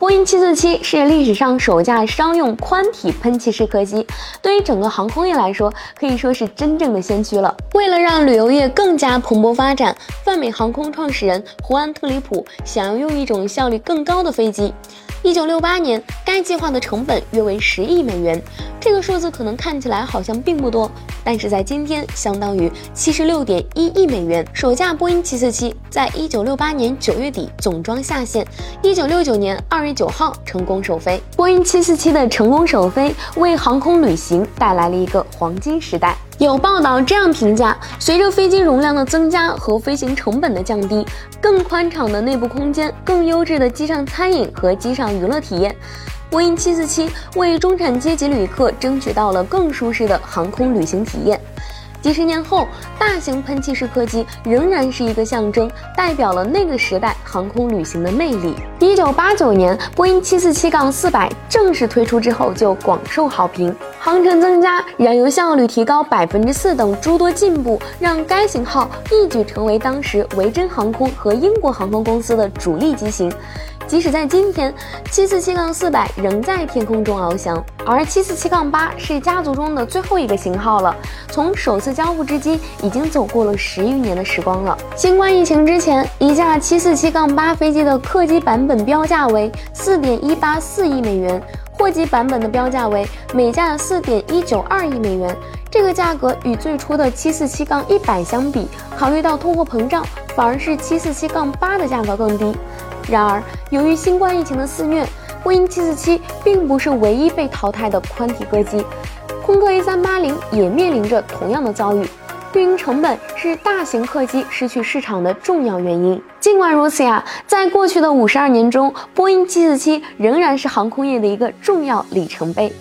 波音747是历史上首架商用宽体喷气式客机，对于整个航空业来说，可以说是真正的先驱了。为了让旅游业更加蓬勃发展，泛美航空创始人胡安·特里普想要用一种效率更高的飞机。一九六八年，该计划的成本约为十亿美元。这个数字可能看起来好像并不多，但是在今天相当于七十六点一亿美元。首架波音七四七在一九六八年九月底总装下线，一九六九年二月九号成功首飞。波音七四七的成功首飞，为航空旅行带来了一个黄金时代。有报道这样评价：随着飞机容量的增加和飞行成本的降低，更宽敞的内部空间、更优质的机上餐饮和机上娱乐体验。波音747为中产阶级旅客争取到了更舒适的航空旅行体验。几十年后，大型喷气式客机仍然是一个象征，代表了那个时代航空旅行的魅力。一九八九年，波音747-400正式推出之后就广受好评，航程增加、燃油效率提高百分之四等诸多进步，让该型号一举成为当时维珍航空和英国航空公司的主力机型。即使在今天，七四七杠四百仍在天空中翱翔，而七四七杠八是家族中的最后一个型号了。从首次交付至今，已经走过了十余年的时光了。新冠疫情之前，一架七四七杠八飞机的客机版本标价为四点一八四亿美元，货机版本的标价为每架四点一九二亿美元。这个价格与最初的七四七杠一百相比，考虑到通货膨胀，反而是七四七杠八的价格更低。然而，由于新冠疫情的肆虐，波音747并不是唯一被淘汰的宽体客机，空客 A380 也面临着同样的遭遇。运营成本是大型客机失去市场的重要原因。尽管如此呀，在过去的五十二年中，波音747仍然是航空业的一个重要里程碑。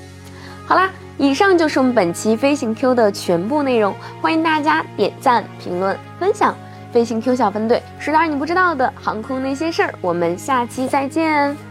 好啦，以上就是我们本期飞行 Q 的全部内容，欢迎大家点赞、评论、分享。飞行 Q 小分队，说点你不知道的航空那些事儿。我们下期再见。